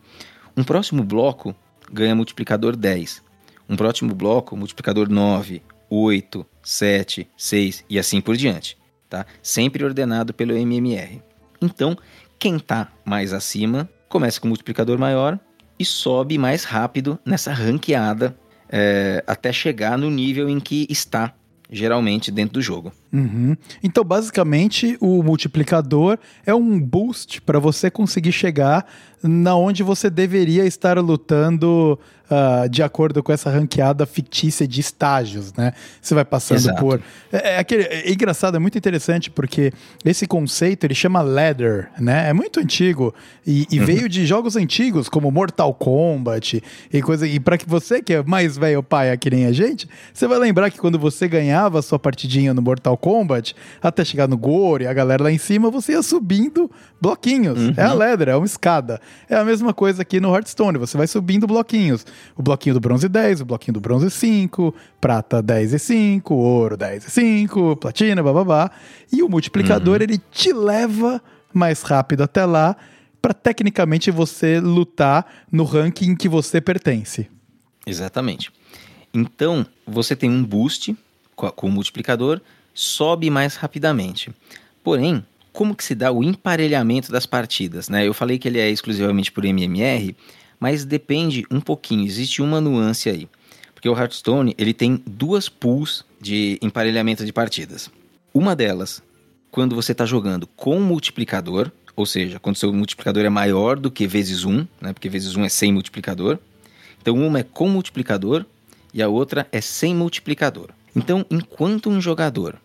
Um próximo bloco ganha multiplicador 10. Um próximo bloco, multiplicador 9, 8, 7, 6 e assim por diante. Tá? Sempre ordenado pelo MMR. Então, quem está mais acima começa com multiplicador maior e sobe mais rápido nessa ranqueada é, até chegar no nível em que está geralmente dentro do jogo. Uhum. Então, basicamente, o multiplicador é um boost para você conseguir chegar na onde você deveria estar lutando uh, de acordo com essa ranqueada fictícia de estágios, né? Você vai passando Exato. por. É, é, aquele, é engraçado, é muito interessante porque esse conceito ele chama ladder, né? É muito antigo e, e uhum. veio de jogos antigos como Mortal Kombat e coisa. E para que você que é mais velho pai que nem a gente, você vai lembrar que quando você ganhava a sua partidinha no Mortal Kombat, até chegar no Gore, a galera lá em cima, você ia subindo bloquinhos. Uhum. É a ladder, é uma escada. É a mesma coisa aqui no Hearthstone, você vai subindo bloquinhos o bloquinho do bronze 10, o bloquinho do bronze 5, prata 10 e 5, ouro 10 e 5, platina, bababá. E o multiplicador, uhum. ele te leva mais rápido até lá para tecnicamente você lutar no ranking que você pertence. Exatamente. Então, você tem um boost com o multiplicador, sobe mais rapidamente. Porém, como que se dá o emparelhamento das partidas? Né? Eu falei que ele é exclusivamente por MMR, mas depende um pouquinho, existe uma nuance aí. Porque o Hearthstone, ele tem duas pools de emparelhamento de partidas. Uma delas, quando você está jogando com multiplicador, ou seja, quando seu multiplicador é maior do que vezes 1, né, porque vezes 1 é sem multiplicador. Então, uma é com multiplicador e a outra é sem multiplicador. Então, enquanto um jogador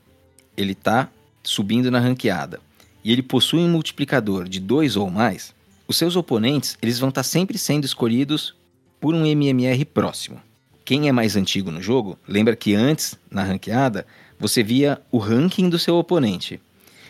ele está subindo na ranqueada e ele possui um multiplicador de 2 ou mais, os seus oponentes, eles vão estar sempre sendo escolhidos por um MMR próximo. Quem é mais antigo no jogo, lembra que antes, na ranqueada, você via o ranking do seu oponente.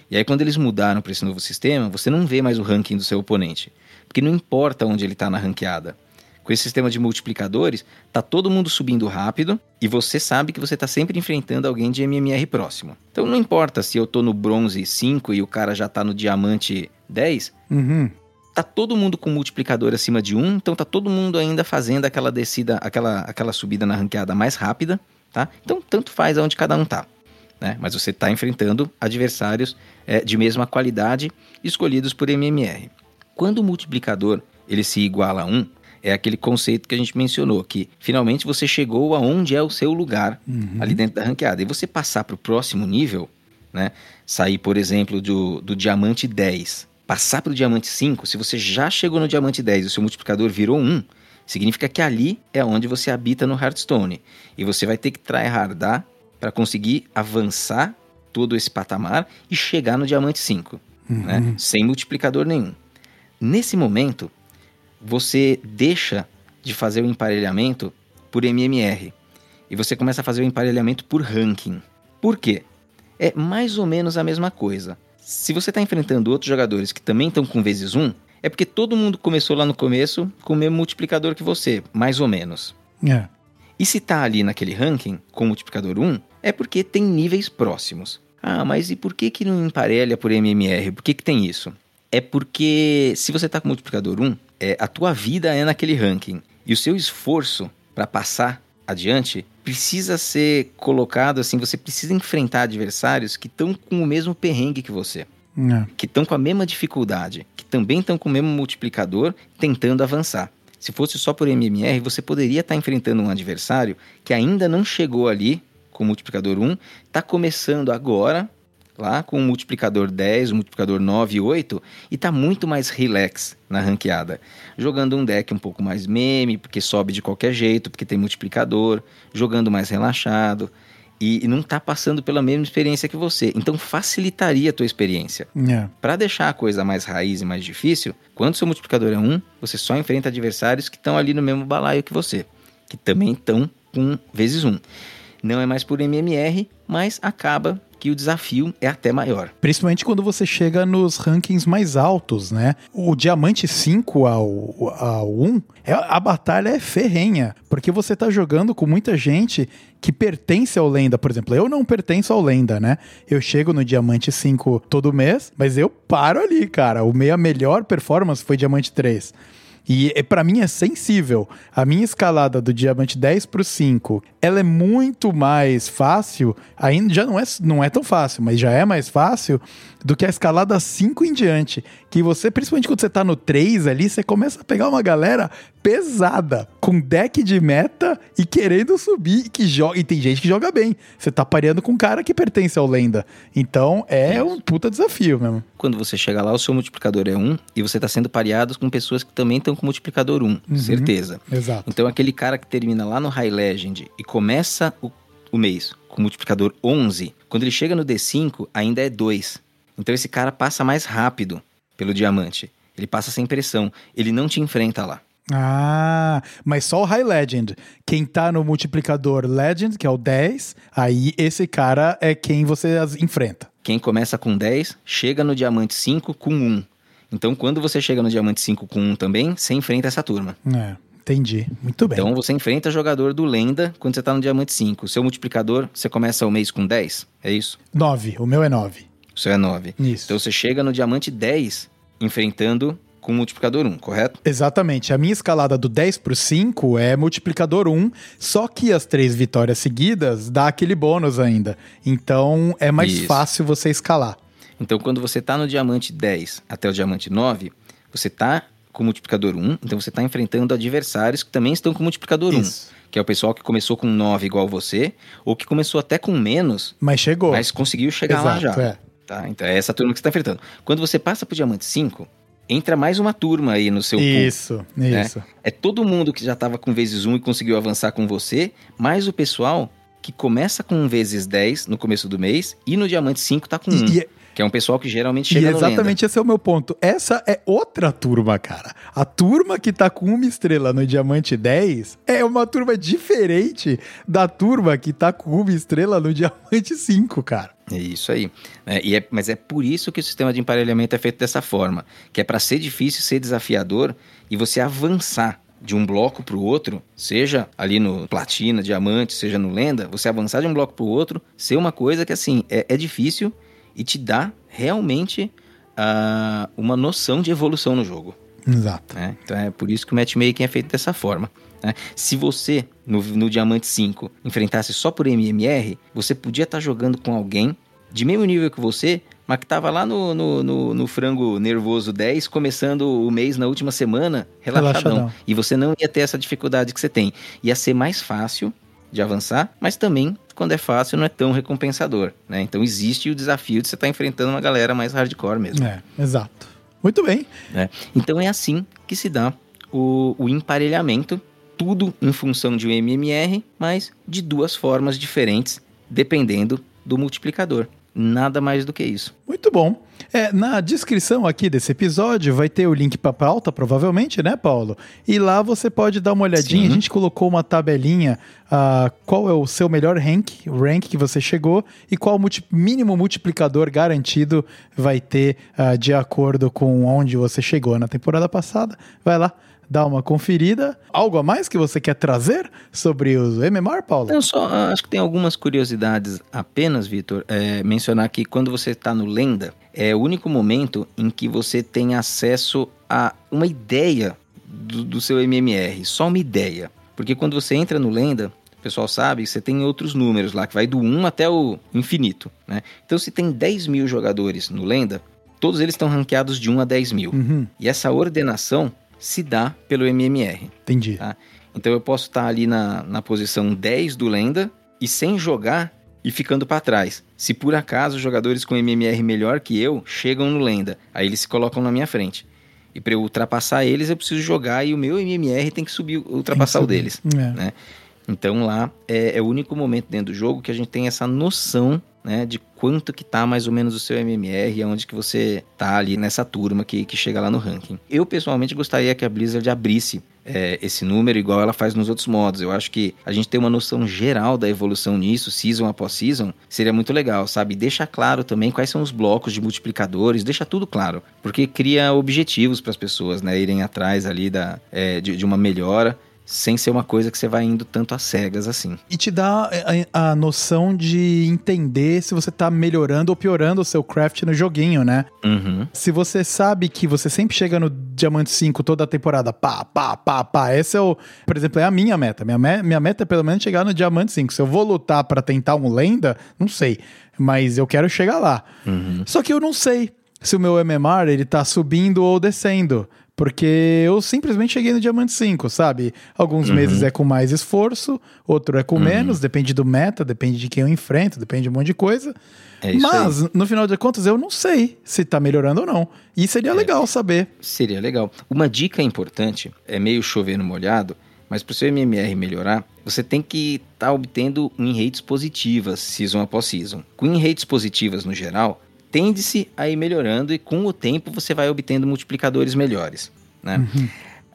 E aí, quando eles mudaram para esse novo sistema, você não vê mais o ranking do seu oponente. Porque não importa onde ele está na ranqueada. Com esse sistema de multiplicadores, tá todo mundo subindo rápido e você sabe que você está sempre enfrentando alguém de MMR próximo. Então não importa se eu tô no bronze 5 e o cara já está no diamante 10, uhum tá todo mundo com multiplicador acima de 1, então tá todo mundo ainda fazendo aquela descida, aquela, aquela subida na ranqueada mais rápida, tá? Então tanto faz aonde cada um tá. Né? Mas você está enfrentando adversários é, de mesma qualidade escolhidos por MMR. Quando o multiplicador ele se iguala a 1, é aquele conceito que a gente mencionou, que finalmente você chegou aonde é o seu lugar uhum. ali dentro da ranqueada. E você passar para o próximo nível, né? sair, por exemplo, do, do diamante 10 passar para o diamante 5, se você já chegou no diamante 10 e o seu multiplicador virou 1, significa que ali é onde você habita no Hearthstone. E você vai ter que tryhardar para conseguir avançar todo esse patamar e chegar no diamante 5, uhum. né? sem multiplicador nenhum. Nesse momento, você deixa de fazer o emparelhamento por MMR e você começa a fazer o emparelhamento por ranking. Por quê? É mais ou menos a mesma coisa. Se você está enfrentando outros jogadores que também estão com vezes 1, é porque todo mundo começou lá no começo com o mesmo multiplicador que você, mais ou menos. É. E se está ali naquele ranking com multiplicador 1, é porque tem níveis próximos. Ah, mas e por que, que não emparelha por MMR? Por que, que tem isso? É porque se você está com multiplicador 1, é, a tua vida é naquele ranking. E o seu esforço para passar adiante precisa ser colocado assim, você precisa enfrentar adversários que estão com o mesmo perrengue que você. É. que estão com a mesma dificuldade, que também estão com o mesmo multiplicador, tentando avançar. Se fosse só por MMR, você poderia estar enfrentando um adversário que ainda não chegou ali com o multiplicador 1, está começando agora, lá com o multiplicador 10, o multiplicador 9 e 8, e está muito mais relax na ranqueada. Jogando um deck um pouco mais meme, porque sobe de qualquer jeito, porque tem multiplicador, jogando mais relaxado e, não está passando pela mesma experiência que você. Então facilitaria a tua experiência. É. Para deixar a coisa mais raiz e mais difícil, quando seu multiplicador é 1, você só enfrenta adversários que estão ali no mesmo balaio que você, que também estão com vezes 1. Não é mais por MMR, mas acaba que o desafio é até maior. Principalmente quando você chega nos rankings mais altos, né? O diamante 5 ao, ao 1, é, a batalha é ferrenha, porque você tá jogando com muita gente que pertence ao Lenda, por exemplo. Eu não pertenço ao Lenda, né? Eu chego no diamante 5 todo mês, mas eu paro ali, cara. O meia melhor performance foi diamante 3. E é, para mim é sensível. A minha escalada do diamante 10 pro 5, ela é muito mais fácil, ainda já não é, não é tão fácil, mas já é mais fácil do que a escalada 5 em diante. Que você, principalmente quando você tá no 3 ali, você começa a pegar uma galera pesada, com deck de meta e querendo subir e que joga. E tem gente que joga bem. Você tá pareando com um cara que pertence ao lenda. Então é um puta desafio mesmo. Quando você chega lá, o seu multiplicador é 1 e você está sendo pareado com pessoas que também estão com multiplicador 1, certeza. Exato. Então aquele cara que termina lá no High Legend e começa o, o mês com multiplicador 11, quando ele chega no D5, ainda é 2. Então esse cara passa mais rápido pelo diamante. Ele passa sem pressão. Ele não te enfrenta lá. Ah, mas só o High Legend. Quem tá no multiplicador Legend, que é o 10, aí esse cara é quem você as enfrenta. Quem começa com 10, chega no diamante 5 com 1. Então, quando você chega no diamante 5 com 1 também, você enfrenta essa turma. É, entendi. Muito bem. Então, você enfrenta jogador do Lenda quando você tá no diamante 5. O seu multiplicador, você começa o mês com 10, é isso? 9, o meu é 9. O seu é 9. Isso. Então, você chega no diamante 10 enfrentando com multiplicador 1, correto? Exatamente. A minha escalada do 10 pro 5 é multiplicador 1, só que as três vitórias seguidas dá aquele bônus ainda. Então é mais Isso. fácil você escalar. Então, quando você está no diamante 10 até o diamante 9, você está com multiplicador 1, então você está enfrentando adversários que também estão com multiplicador Isso. 1. Que é o pessoal que começou com 9 igual você, ou que começou até com menos, Mas chegou. mas conseguiu chegar lá já. Exato, é. Tá? Então é essa turma que você está enfrentando. Quando você passa pro diamante 5, entra mais uma turma aí no seu pool. Isso, né? isso. É todo mundo que já estava com vezes 1 e conseguiu avançar com você, mais o pessoal que começa com vezes 10 no começo do mês e no diamante 5 tá com 1. E, e- Que é um pessoal que geralmente e chega no Lenda. exatamente esse é o meu ponto. Essa é outra turma, cara. A turma que tá com uma estrela no Diamante 10 é uma turma diferente da turma que tá com uma estrela no Diamante 5, cara. É isso aí. É, e é- mas é por isso que o sistema de emparelhamento é feito dessa forma. Que é para ser difícil, ser desafiador e você avançar de um bloco para o outro, seja ali no platina, diamante, seja no lenda, você avançar de um bloco para o outro, ser uma coisa que assim é, é difícil e te dá realmente ah, uma noção de evolução no jogo. Exato. né? Então é por isso que o matchmaking é feito dessa forma. né? Se você, no, no Diamante 5, enfrentasse só por MMR, você podia estar jogando com alguém de mesmo nível que você, mas que estava lá no, no, no- no frango nervoso 10, começando o mês na última semana, relaxadão. Relaxadão. E você não ia ter essa dificuldade que você tem. Ia ser mais fácil de avançar, mas também, quando é fácil, não é tão recompensador. Né? Então existe o desafio de você estar enfrentando uma galera mais hardcore mesmo. É, exato. Muito bem. né? Então é assim que se dá o, o emparelhamento, tudo em função de um MMR, mas de duas formas diferentes, dependendo do multiplicador. Nada mais do que isso. Muito bom. É, na descrição aqui desse episódio vai ter o link para pauta, provavelmente, né, Paulo? E lá você pode dar uma olhadinha. Sim. A gente colocou uma tabelinha, ah, qual é o seu melhor rank, o rank que você chegou e qual o multi- mínimo multiplicador garantido vai ter ah, de acordo com onde você chegou na temporada passada. Vai lá, dá uma conferida. Algo a mais que você quer trazer sobre os MMR, Paulo? Eu só ah, acho que tem algumas curiosidades apenas, Vitor. É, mencionar que quando você está no Lenda, é o único momento em que você tem acesso a uma ideia do, do seu MMR, só uma ideia. Porque quando você entra no Lenda, o pessoal sabe, você tem outros números lá, que vai do 1 até o infinito. Né? Então, se tem 10 mil jogadores no Lenda, todos eles estão ranqueados de 1 a 10 mil. Uhum, E essa ordenação se dá pelo MMR. entendi. Tá. Então eu posso estar ali na, na posição 10 do Lenda e sem jogar e ficando para trás. Se por acaso jogadores com MMR melhor que eu chegam no Lenda, aí eles se colocam na minha frente. E para eu ultrapassar eles, eu preciso jogar e o meu MMR tem que subir, ultrapassar o subir. deles. É. né? Então lá é, é o único momento dentro do jogo que a gente tem essa noção né, de quanto que tá mais ou menos o seu MMR e aonde que você tá ali nessa turma que, que chega lá no ranking. Eu pessoalmente gostaria que a Blizzard abrisse é, esse número igual ela faz nos outros modos. Eu acho que a gente ter uma noção geral da evolução nisso, season após season, seria muito legal, sabe? Deixa claro também quais são os blocos de multiplicadores, deixa tudo claro, porque cria objetivos para as pessoas, né, irem atrás ali da, é, de, de uma melhora. Sem ser uma coisa que você vai indo tanto às cegas assim. E te dá a, a noção de entender se você tá melhorando ou piorando o seu craft no joguinho, né? Uhum. Se você sabe que você sempre chega no Diamante 5 toda a temporada, pá, pá, pá, pá, esse é o, por exemplo, é a minha meta. Minha, me- minha meta é pelo menos chegar no Diamante 5. Se eu vou lutar pra tentar um lenda, não sei, mas eu quero chegar lá. Só que eu não sei se o meu MMR ele tá subindo ou descendo. Porque eu simplesmente cheguei no Diamante 5, sabe? Alguns meses é com mais esforço, outro é com menos, depende do meta, depende de quem eu enfrento, depende de um monte de coisa. É isso aí. Mas, no final de contas, eu não sei se tá melhorando ou não. E seria legal saber. Seria legal. Uma dica importante, é meio chover no molhado, mas para o seu MMR melhorar, você tem que estar obtendo win rates positivas, season após season. Com win rates positivas no geral, tende-se a ir melhorando e com o tempo você vai obtendo multiplicadores melhores, né?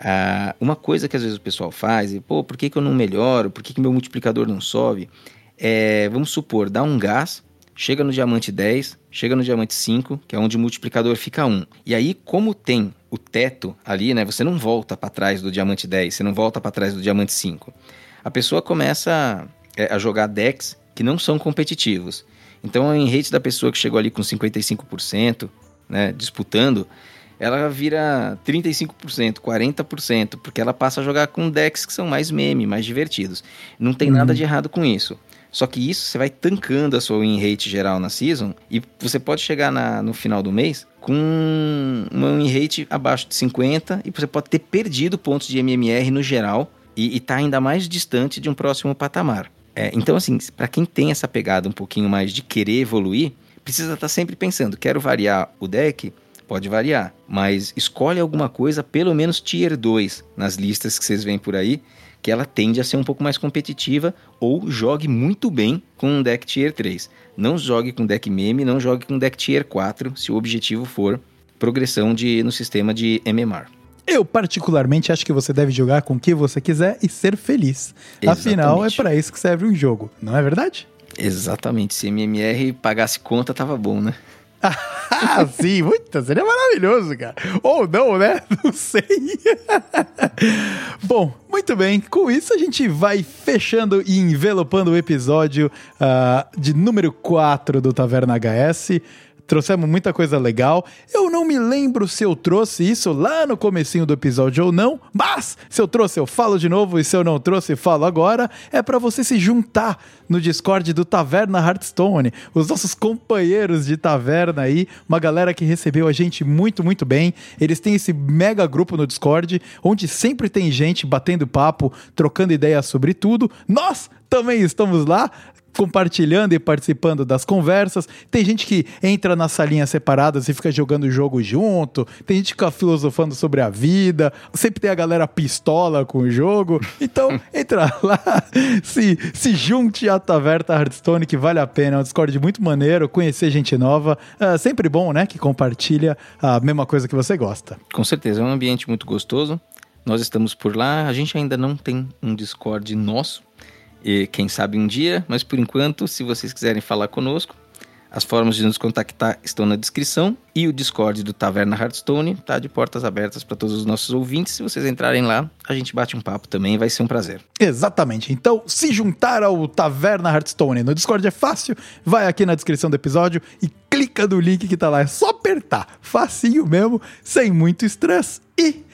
Ah, uma coisa que às vezes o pessoal faz, e, pô, por que, que eu não melhoro? Por que, que meu multiplicador não sobe? É, vamos supor, dá um gás, chega no diamante 10, chega no diamante 5, que é onde o multiplicador fica 1. E aí, como tem o teto ali, né? Você não volta para trás do diamante 10, você não volta para trás do diamante 5. A pessoa começa é, a jogar decks que não são competitivos. Então, a rate da pessoa que chegou ali com 55%, né, disputando, ela vira 35%, 40%, porque ela passa a jogar com decks que são mais meme, mais divertidos. Não tem nada de errado com isso. Só que isso você vai tancando a sua win rate geral na season e você pode chegar na- no final do mês com uma win rate abaixo de 50 e você pode ter perdido pontos de MMR no geral e, e tá ainda mais distante de um próximo patamar. É, então, assim, para quem tem essa pegada um pouquinho mais de querer evoluir, precisa estar sempre pensando: quero variar o deck? Pode variar, mas escolhe alguma coisa, pelo menos tier 2, nas listas que vocês veem por aí, que ela tende a ser um pouco mais competitiva, ou jogue muito bem com um deck tier 3. Não jogue com deck meme, não jogue com deck tier 4, se o objetivo for progressão de, no sistema de MMR. Eu, particularmente, acho que você deve jogar com o que você quiser e ser feliz. Afinal, é Exatamente. pra isso que serve um jogo, não é verdade? Exatamente, se MMR pagasse conta, tava bom, né? Ah, sim, muito, seria maravilhoso, cara. Ou não, né? Não sei. Bom, muito bem. Com isso, a gente vai fechando e envelopando o episódio ah, de número 4 do Taverna HS. Trouxemos muita coisa legal. Eu não me lembro se eu trouxe isso lá no comecinho do episódio ou não, mas se eu trouxe, eu falo de novo, e se eu não trouxe, falo agora. É para você se juntar no Discord do Taverna Hearthstone, os nossos companheiros de taverna aí, uma galera que recebeu a gente muito, muito bem. Eles têm esse mega grupo no Discord, onde sempre tem gente batendo papo, trocando ideias sobre tudo. Nós também estamos lá compartilhando e participando das conversas. Tem gente que entra nas salinhas separadas e fica jogando o jogo junto. Tem gente que fica filosofando sobre a vida. Sempre tem a galera pistola com o jogo. Então, entra lá, se, se junte à Taverna Hearthstone, que vale a pena. É um Discord muito maneiro, conhecer gente nova. É sempre bom, né? Que compartilha a mesma coisa que você gosta. Com certeza, é um ambiente muito gostoso. Nós estamos por lá. A gente ainda não tem um Discord nosso. E quem sabe um dia, mas por enquanto, se vocês quiserem falar conosco, as formas de nos contactar estão na descrição e o Discord do Taverna Hearthstone está de portas abertas para todos os nossos ouvintes. Se vocês entrarem lá, a gente bate um papo também, vai ser um prazer. Exatamente. Então, se juntar ao Taverna Hearthstone no Discord é fácil. Vai aqui na descrição do episódio e clica no link que tá lá. É só apertar. Facinho mesmo, sem muito estresse. E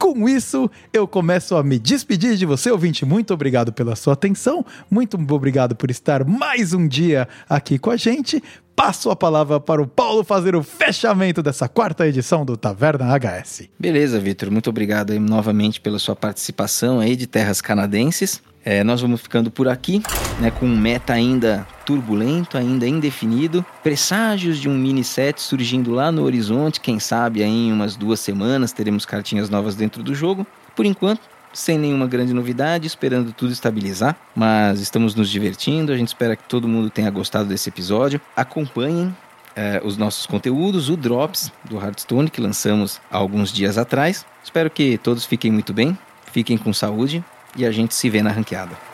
com isso, eu começo a me despedir de você, ouvinte. Muito obrigado pela sua atenção. Muito obrigado por estar mais um dia aqui com a gente. Passo a palavra para o Paulo fazer o fechamento dessa quarta edição do Taverna HS. Beleza, Vitor. Muito obrigado aí novamente pela sua participação aí de Terras Canadenses. É, nós vamos ficando por aqui, né, com um meta ainda turbulento, ainda indefinido, presságios de um mini set surgindo lá no horizonte, quem sabe aí em umas duas semanas teremos cartinhas novas dentro do jogo. Por enquanto, sem nenhuma grande novidade, esperando tudo estabilizar, mas estamos nos divertindo, a gente espera que todo mundo tenha gostado desse episódio. Acompanhem é, os nossos conteúdos, o Drops do Hearthstone que lançamos há alguns dias atrás. Espero que todos fiquem muito bem, fiquem com saúde e a gente se vê na ranqueada.